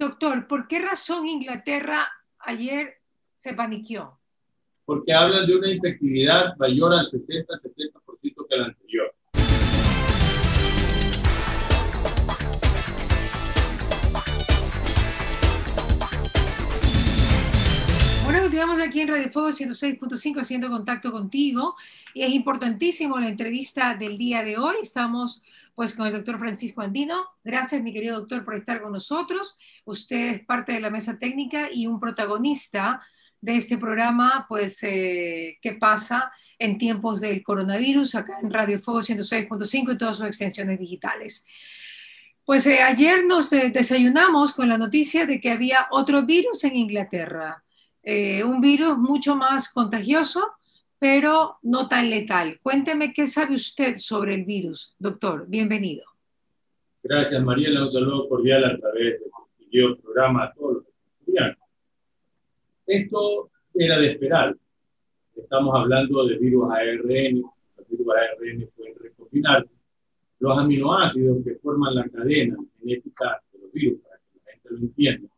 Doctor, ¿por qué razón Inglaterra ayer se paniqueó? Porque hablan de una infectividad mayor al 60-70% continuamos aquí en Radio Fuego 106.5 haciendo contacto contigo y es importantísimo la entrevista del día de hoy. Estamos pues con el doctor Francisco Andino. Gracias, mi querido doctor, por estar con nosotros. Usted es parte de la mesa técnica y un protagonista de este programa, pues, eh, ¿qué pasa en tiempos del coronavirus? Acá en Radio Fuego 106.5 y todas sus extensiones digitales. Pues eh, ayer nos eh, desayunamos con la noticia de que había otro virus en Inglaterra eh, un virus mucho más contagioso, pero no tan letal. Cuénteme qué sabe usted sobre el virus, doctor. Bienvenido. Gracias, Mariela. Un saludo cordial a través de este programa a todos los estudiantes. Esto era de esperar. Estamos hablando de virus ARN. Los virus ARN pueden recombinar los aminoácidos que forman la cadena genética de los virus, para que la gente lo entienda.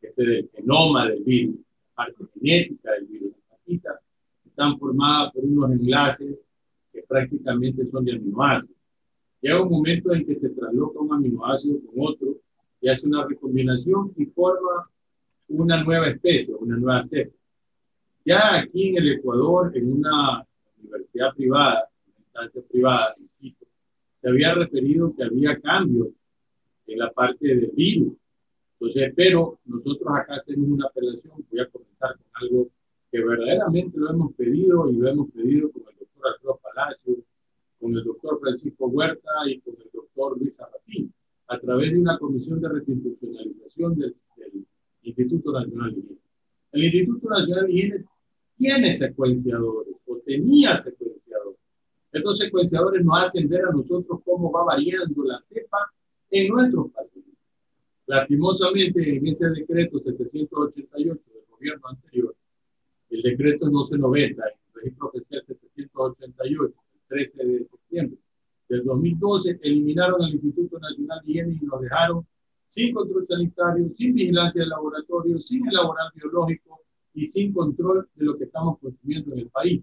Este es el genoma del virus parte genética del virus. Las están formadas por unos enlaces que prácticamente son de aminoácidos. Llega un momento en que se trasloca un aminoácido con otro y hace una recombinación y forma una nueva especie, una nueva cepa. Ya aquí en el Ecuador, en una universidad privada, una instancia privada, se había referido que había cambios en la parte del virus entonces, pero nosotros acá hacemos una apelación, voy a comenzar con algo que verdaderamente lo hemos pedido y lo hemos pedido con el doctor Alfredo Palacio, con el doctor Francisco Huerta y con el doctor Luis Arrafín, a través de una comisión de reinstitucionalización del, Instituto Nacional de Higiene. El Instituto Nacional de Higiene tiene secuenciadores o tenía secuenciadores. Estos secuenciadores nos hacen ver a nosotros cómo va variando la cepa en nuestros países. Lastimosamente, en ese decreto 788 del gobierno anterior, el decreto 1290, el registro oficial 788, el 13 de septiembre del 2012, eliminaron al Instituto Nacional de Higiene y nos dejaron sin control sanitario, sin vigilancia de laboratorio, sin elaborar biológico y sin control de lo que estamos consumiendo en el país.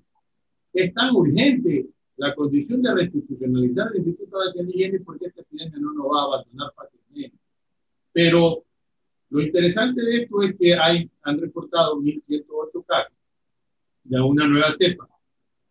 Es tan urgente la condición de restitucionalizar el Instituto Nacional de Higiene porque este epidemia no nos va a abandonar fácilmente. Pero lo interesante de esto es que hay, han reportado 1.108 casos de una nueva cepa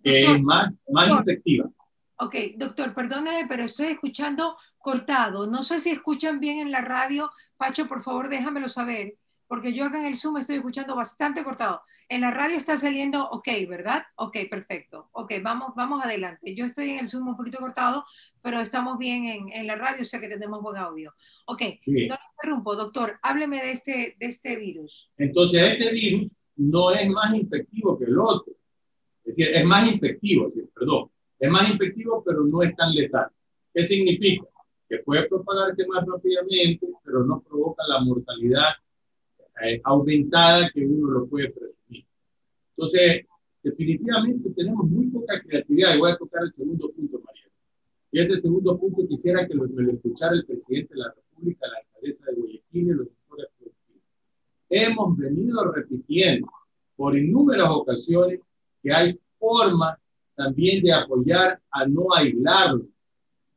que es más, más efectiva. Ok, doctor, perdóneme, pero estoy escuchando cortado. No sé si escuchan bien en la radio. Pacho, por favor, déjamelo saber porque yo acá en el Zoom estoy escuchando bastante cortado. En la radio está saliendo ok, ¿verdad? Ok, perfecto. Ok, vamos, vamos adelante. Yo estoy en el Zoom un poquito cortado, pero estamos bien en, en la radio, o sea que tenemos buen audio. Ok, no lo interrumpo, doctor, hábleme de este, de este virus. Entonces, este virus no es más infectivo que el otro. Es decir, es más infectivo, perdón, es más infectivo, pero no es tan letal. ¿Qué significa? Que puede propagarse más rápidamente, pero no provoca la mortalidad eh, aumentada que uno lo puede presumir. Entonces, definitivamente tenemos muy poca creatividad y voy a tocar el segundo punto, María. Y este segundo punto quisiera que lo, me lo escuchara el presidente de la República, la alcaldesa de Guayaquil y los sectores productivos. Hemos venido repitiendo por innumerables ocasiones que hay formas también de apoyar a no aislarlo.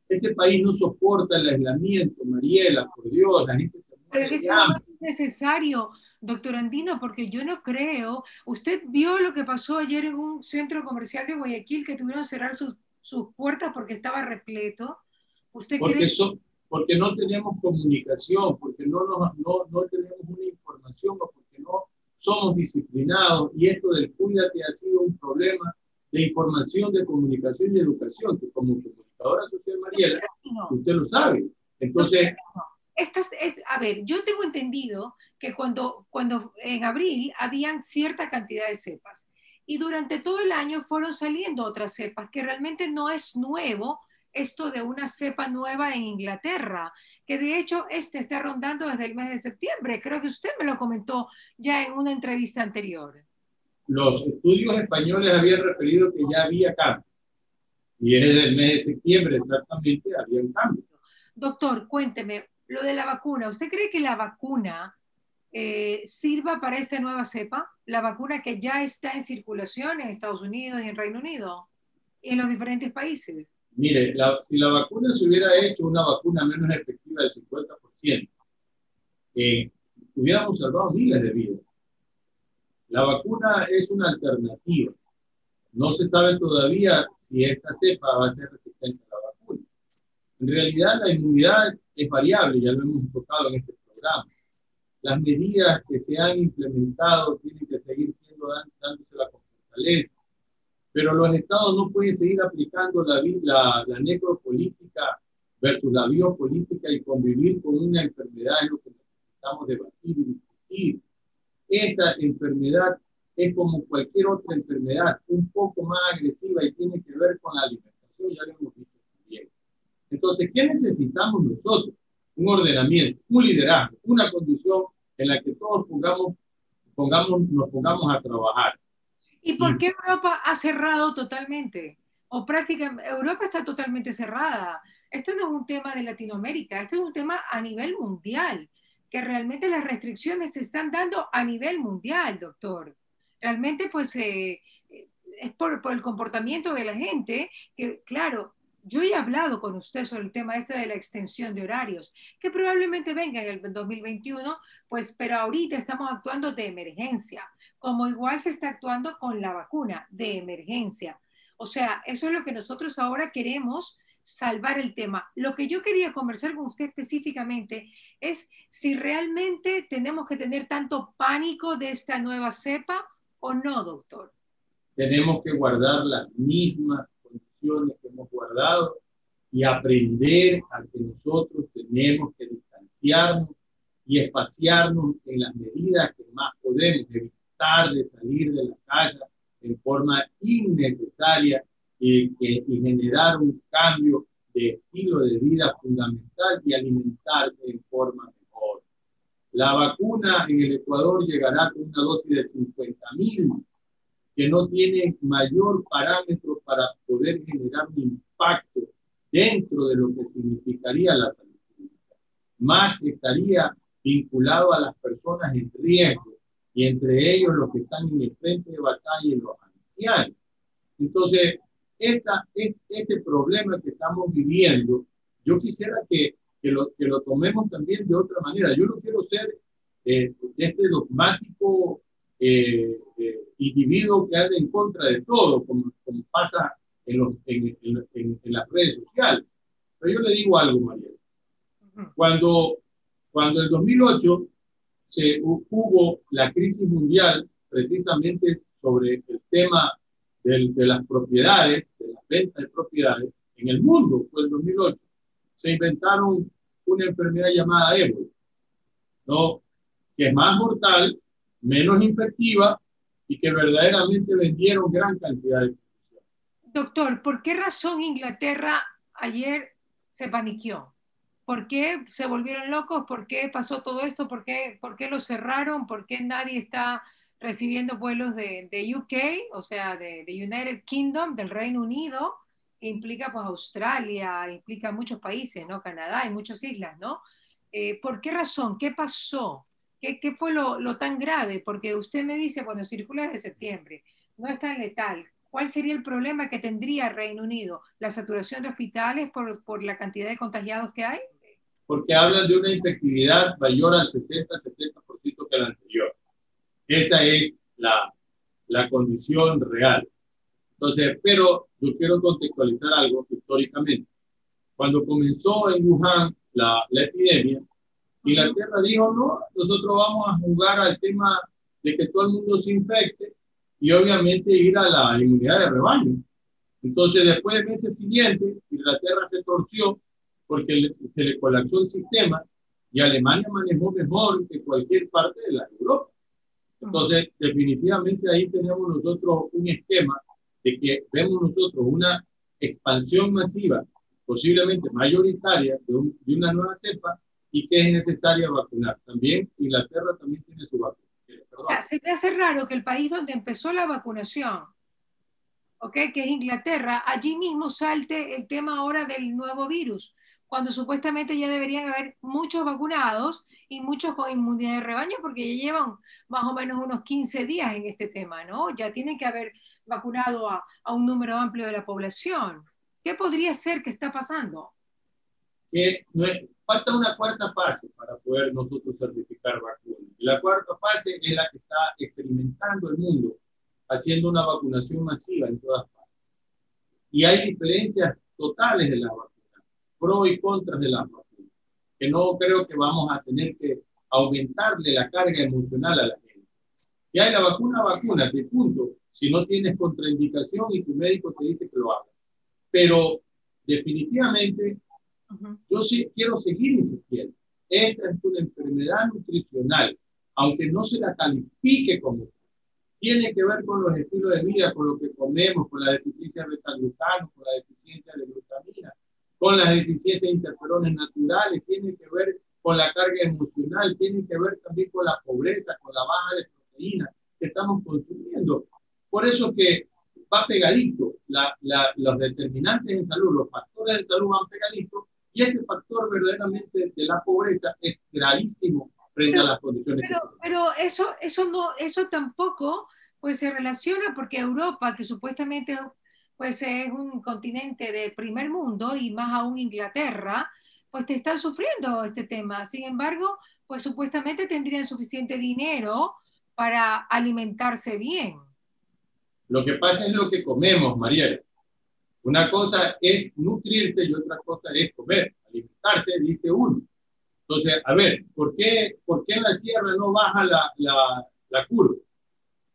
Este país no soporta el aislamiento, Mariela, por Dios, la gente pero es que es necesario, doctor Andino, porque yo no creo. Usted vio lo que pasó ayer en un centro comercial de Guayaquil que tuvieron que cerrar sus, sus puertas porque estaba repleto. ¿Usted porque, cree? porque no tenemos comunicación, porque no, no, no tenemos una información porque no somos disciplinados. Y esto del cuídate ha sido un problema de información, de comunicación y educación, que como comunicadora social Mariela, usted lo sabe. Entonces estas, es, a ver, yo tengo entendido que cuando, cuando en abril habían cierta cantidad de cepas y durante todo el año fueron saliendo otras cepas, que realmente no es nuevo esto de una cepa nueva en Inglaterra, que de hecho este está rondando desde el mes de septiembre. Creo que usted me lo comentó ya en una entrevista anterior. Los estudios españoles habían referido que ya había cambio. Y desde el mes de septiembre exactamente había un cambio. Doctor, cuénteme, lo de la vacuna. ¿Usted cree que la vacuna eh, sirva para esta nueva cepa? La vacuna que ya está en circulación en Estados Unidos y en Reino Unido y en los diferentes países. Mire, si la vacuna se hubiera hecho una vacuna menos efectiva del 50%, eh, hubiéramos salvado miles de vidas. La vacuna es una alternativa. No se sabe todavía si esta cepa va a ser resistente a la vacuna. En realidad, la inmunidad es variable, ya lo hemos tocado en este programa. Las medidas que se han implementado tienen que seguir siendo dándose la fortaleza, pero los estados no pueden seguir aplicando la, la, la necropolítica versus la biopolítica y convivir con una enfermedad es lo que necesitamos debatir y discutir. Esta enfermedad es como cualquier otra enfermedad, un poco más agresiva y tiene que ver con la alimentación, ya lo hemos también. Entonces, ¿qué necesitamos nosotros? Un ordenamiento, un liderazgo, una condición en la que todos pongamos, pongamos, nos pongamos a trabajar. ¿Y por qué Europa ha cerrado totalmente? O prácticamente, Europa está totalmente cerrada. Esto no es un tema de Latinoamérica, esto es un tema a nivel mundial, que realmente las restricciones se están dando a nivel mundial, doctor realmente pues eh, es por, el comportamiento de la gente que, claro, yo he hablado con usted sobre el tema este de la extensión de horarios, que probablemente venga en el 2021, pues, pero ahorita estamos actuando de emergencia, como igual se está actuando con la vacuna de emergencia. O sea, eso es lo que nosotros ahora queremos salvar el tema. Lo que yo quería conversar con usted específicamente es si realmente tenemos que tener tanto pánico de esta nueva cepa o no, doctor? Tenemos que guardar las mismas condiciones que hemos guardado y aprender a que nosotros tenemos que distanciarnos y espaciarnos en las medidas que más podemos, evitar de salir de la casa en forma innecesaria y, y generar un cambio de estilo de vida fundamental y alimentarse en forma la vacuna en el Ecuador llegará con una dosis de 50 mil, que no tiene mayor parámetro para poder generar un impacto dentro de lo que significaría la salud pública. Más estaría vinculado a las personas en riesgo y entre ellos los que están en el frente de batalla y los ancianos. Entonces, esta, este problema que estamos viviendo, yo quisiera que que lo, que lo tomemos también de otra manera. Yo no quiero ser eh, este dogmático eh, eh, individuo que anda en contra de todo, como, como pasa en, los, en, en, en, las redes sociales. Pero yo le digo algo, María. Cuando, cuando en 2008 se hubo la crisis mundial, precisamente sobre el tema del, de las propiedades, de la venta de propiedades, en el mundo, fue el 2008, se inventaron una enfermedad llamada ébola, ¿no? que es más mortal, menos infectiva y que verdaderamente vendieron gran cantidad de Doctor, ¿por qué razón Inglaterra ayer se paniqueó? ¿Por qué se volvieron locos? ¿Por qué pasó todo esto? ¿Por qué, por qué lo cerraron? ¿Por qué nadie está recibiendo vuelos de, de UK, o sea, de, de United Kingdom, del Reino Unido? implica pues Australia, implica muchos países, ¿no? Canadá y muchas islas, ¿no? Eh, ¿Por qué razón? ¿Qué pasó? ¿Qué, qué fue lo, lo, tan grave? Porque usted me dice, cuando circula desde septiembre, no es tan letal. ¿Cuál sería el problema que tendría Reino Unido? ¿La saturación de hospitales por, por la cantidad de contagiados que hay? Porque hablan de una infectividad mayor al 60-70% que la anterior. Esa es la, la condición real. Entonces, pero yo quiero contextualizar algo históricamente. Cuando comenzó en Wuhan la, la epidemia, Inglaterra dijo, no, nosotros vamos a jugar al tema de que todo el mundo se infecte y obviamente ir a la inmunidad de rebaño. Entonces, después de meses siguientes, Inglaterra se torció porque se le colapsó el sistema y Alemania manejó mejor que cualquier parte de la Europa. Entonces, definitivamente ahí tenemos nosotros un esquema de que vemos nosotros una expansión masiva, posiblemente mayoritaria, de, una nueva cepa y que es necesaria vacunar. También Inglaterra también tiene su vacuna. Se te hace raro que el país donde empezó la vacunación, ¿okay? que es Inglaterra, allí mismo salte el tema ahora del nuevo virus, cuando supuestamente ya deberían haber muchos vacunados y muchos con inmunidad de rebaño, porque ya llevan más o menos unos 15 días en este tema, ¿no? Ya tienen que haber vacunado a, a un número amplio de la población. ¿Qué podría ser que está pasando? Que no es, falta una cuarta fase para poder nosotros certificar vacunas. La cuarta fase es la que está experimentando el mundo, haciendo una vacunación masiva en todas partes. Y hay diferencias totales de las vacunas pro y contra de la vacunas, que no creo que vamos a tener que aumentarle la carga emocional a la gente. Y hay la vacuna, vacuna, de punto, si no tienes contraindicación y tu médico te dice que lo hagas. Pero definitivamente, yo sí quiero seguir insistiendo. Esta es una enfermedad nutricional, aunque no se la califique como tiene que ver con los estilos de vida, con lo que comemos, con la deficiencia de beta con la deficiencia de glutamina, con las deficiencias de interferones naturales, tiene que ver con la carga emocional, tiene que ver también con la pobreza, con la baja de proteínas que estamos consumiendo. Por eso que va pegadito, la, los determinantes en salud, los factores de salud van pegaditos, y este factor verdaderamente de la pobreza es gravísimo frente a las condiciones. Pero, pero eso, eso, no, eso tampoco pues, se relaciona porque Europa, que supuestamente pues es un continente de primer mundo y más aún Inglaterra, pues te están sufriendo este tema. Sin embargo, pues supuestamente tendrían suficiente dinero para alimentarse bien. Lo que pasa es lo que comemos, Mariela. Una cosa es nutrirse y otra cosa es comer, alimentarse, dice uno. Entonces, a ver, ¿por qué, por qué en la sierra no baja la, la, la curva?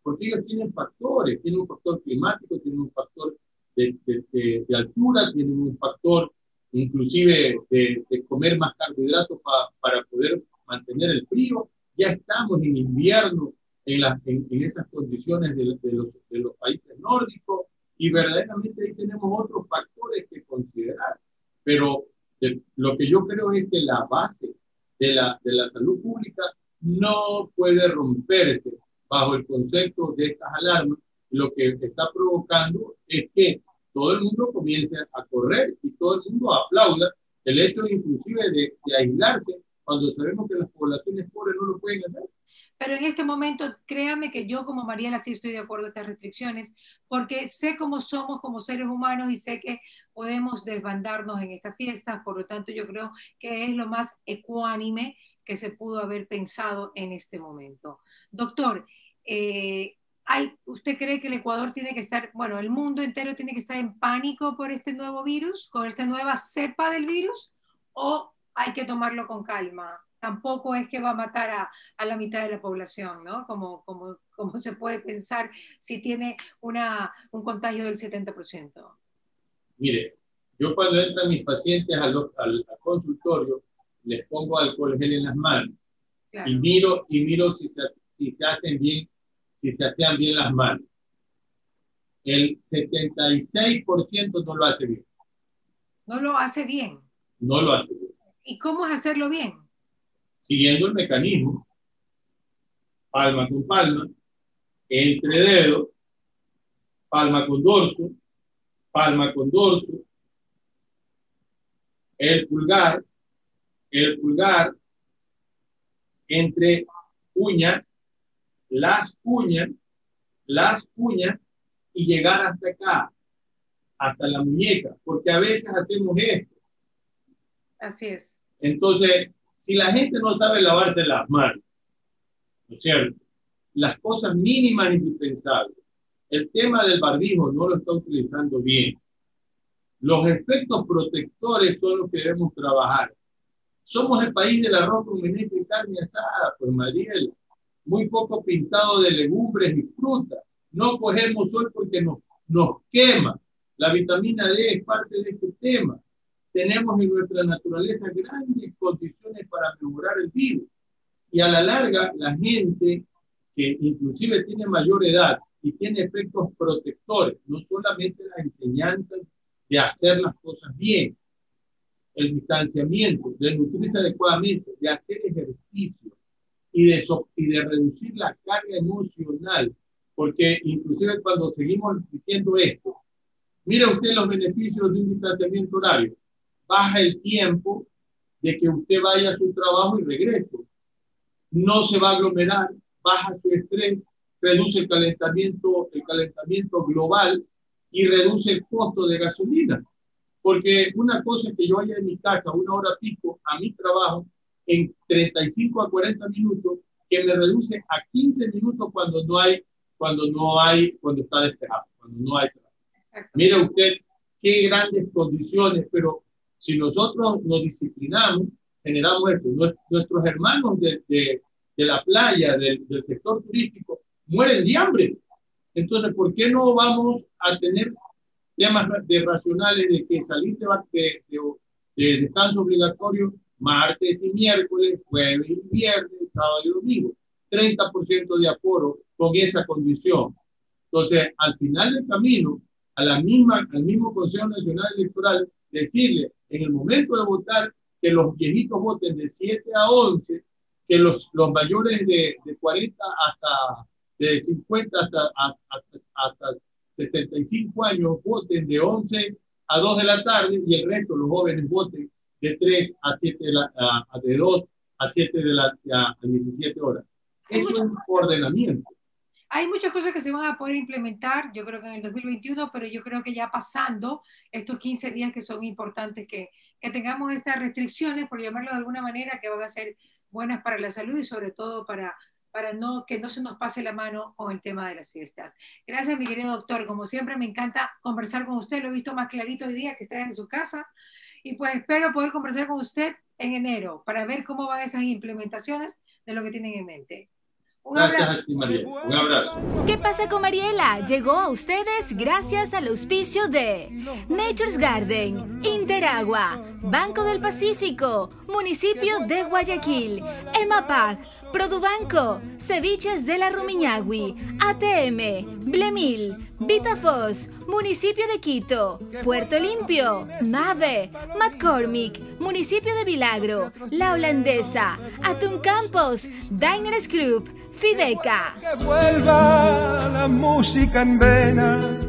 Porque ellos tienen factores, tienen un factor climático, tienen un factor de, altura, tienen un factor inclusive de, comer más carbohidratos para poder mantener el frío. Ya estamos en invierno en, en, esas condiciones de, los, de los países nórdicos y verdaderamente ahí tenemos otros factores que considerar. Pero lo que yo creo es que la base de la, de la salud pública no puede romperse bajo el concepto de estas alarmas lo que está provocando es que todo el mundo comience a correr y todo el mundo aplauda el hecho inclusive de, aislarse cuando sabemos que las poblaciones pobres no lo pueden hacer. Pero en este momento, créame que yo como Mariela sí estoy de acuerdo con estas restricciones, porque sé cómo somos como seres humanos y sé que podemos desbandarnos en estas fiestas, por lo tanto yo creo que es lo más ecuánime que se pudo haber pensado en este momento. Doctor, eh, ¿usted cree que el Ecuador tiene que estar, bueno, el mundo entero tiene que estar en pánico por este nuevo virus, con esta nueva cepa del virus? ¿O hay que tomarlo con calma? Tampoco es que va a matar a, a la mitad de la población, ¿no? Como, como, como se puede pensar si tiene una, un contagio del 70%. Mire, yo cuando entran mis pacientes al, al, consultorio, les pongo alcohol gel en las manos y miro, y miro si se, si se hacen bien si se hacían bien las manos. El 76% no lo hace bien. No lo hace bien. No lo hace bien. ¿Y cómo es hacerlo bien? Siguiendo el mecanismo, palma con palma, entre dedos, palma con dorso, palma con dorso, el pulgar, el pulgar entre uña las uñas, las uñas y llegar hasta acá, hasta la muñeca, porque a veces hacemos esto. Así es. Entonces, si la gente no sabe lavarse las manos, ¿no es cierto? Las cosas mínimas indispensables. El tema del barbijo no lo está utilizando bien. Los efectos protectores son los que debemos trabajar. Somos el país del arroz con menestra y carne asada, pues Mariela muy poco pintado de legumbres y frutas. No cogemos sol porque nos, nos quema. La vitamina D es parte de este tema. Tenemos en nuestra naturaleza grandes condiciones para mejorar el virus. Y a la larga, la gente que inclusive tiene mayor edad y tiene efectos protectores, no solamente las enseñanzas de hacer las cosas bien, el distanciamiento, de nutrirse adecuadamente, de hacer ejercicio, y de, y de reducir la carga emocional, porque inclusive cuando seguimos diciendo esto, mire usted los beneficios de un distanciamiento horario, baja el tiempo de que usted vaya a su trabajo y regrese. No se va a aglomerar, baja su estrés, reduce el calentamiento, el calentamiento global y reduce el costo de gasolina. Porque una cosa es que yo vaya de mi casa una hora pico a mi trabajo en 35 a 40 minutos, que me reduce a 15 minutos cuando no hay, cuando no hay, cuando está despejado, cuando no hay trabajo. Mire usted qué grandes condiciones, pero si nosotros nos disciplinamos, generamos esto. Nuestros hermanos de, de, de la playa, del, del sector turístico, mueren de hambre. Entonces, ¿por qué no vamos a tener temas de racionales de que salir de, de, descanso obligatorio martes y miércoles, jueves y viernes, sábado y domingo? 30% de aforo con esa condición. Entonces, al final del camino, a la misma, al mismo Consejo Nacional Electoral, decirle en el momento de votar que los viejitos voten de 7 a 11, que los, los mayores de, de 40 hasta de 50 hasta, hasta, hasta 75 años voten de 11 a 2 de la tarde y el resto, los jóvenes, voten de 3 a 7 de, la, a, de 2 a 7 de la, a, 17 horas. Es un ordenamiento. Hay muchas cosas que se van a poder implementar, yo creo que en el 2021, pero yo creo que ya pasando estos 15 días que son importantes que, que tengamos estas restricciones, por llamarlo de alguna manera, que van a ser buenas para la salud y sobre todo para para no, que no se nos pase la mano con el tema de las fiestas. Gracias, mi querido doctor. Como siempre, me encanta conversar con usted. Lo he visto más clarito hoy día que está en su casa. Y pues espero poder conversar con usted en enero para ver cómo van esas implementaciones de lo que tienen en mente. Un abrazo. Un abrazo. ¿Qué pasa con Mariela? Llegó a ustedes gracias al auspicio de Nature's Garden, Interagua, Banco del Pacífico, Municipio de Guayaquil, EMAPAC, Produbanco, Ceviches de la Rumiñahui, ATM, Blemil, Vitafos, Municipio de Quito, Puerto Limpio, MAVE, McCormick, Municipio de Vilagro, La Holandesa, Atún Campos, Diners Club, Fideca. Que vuelva la música en vena.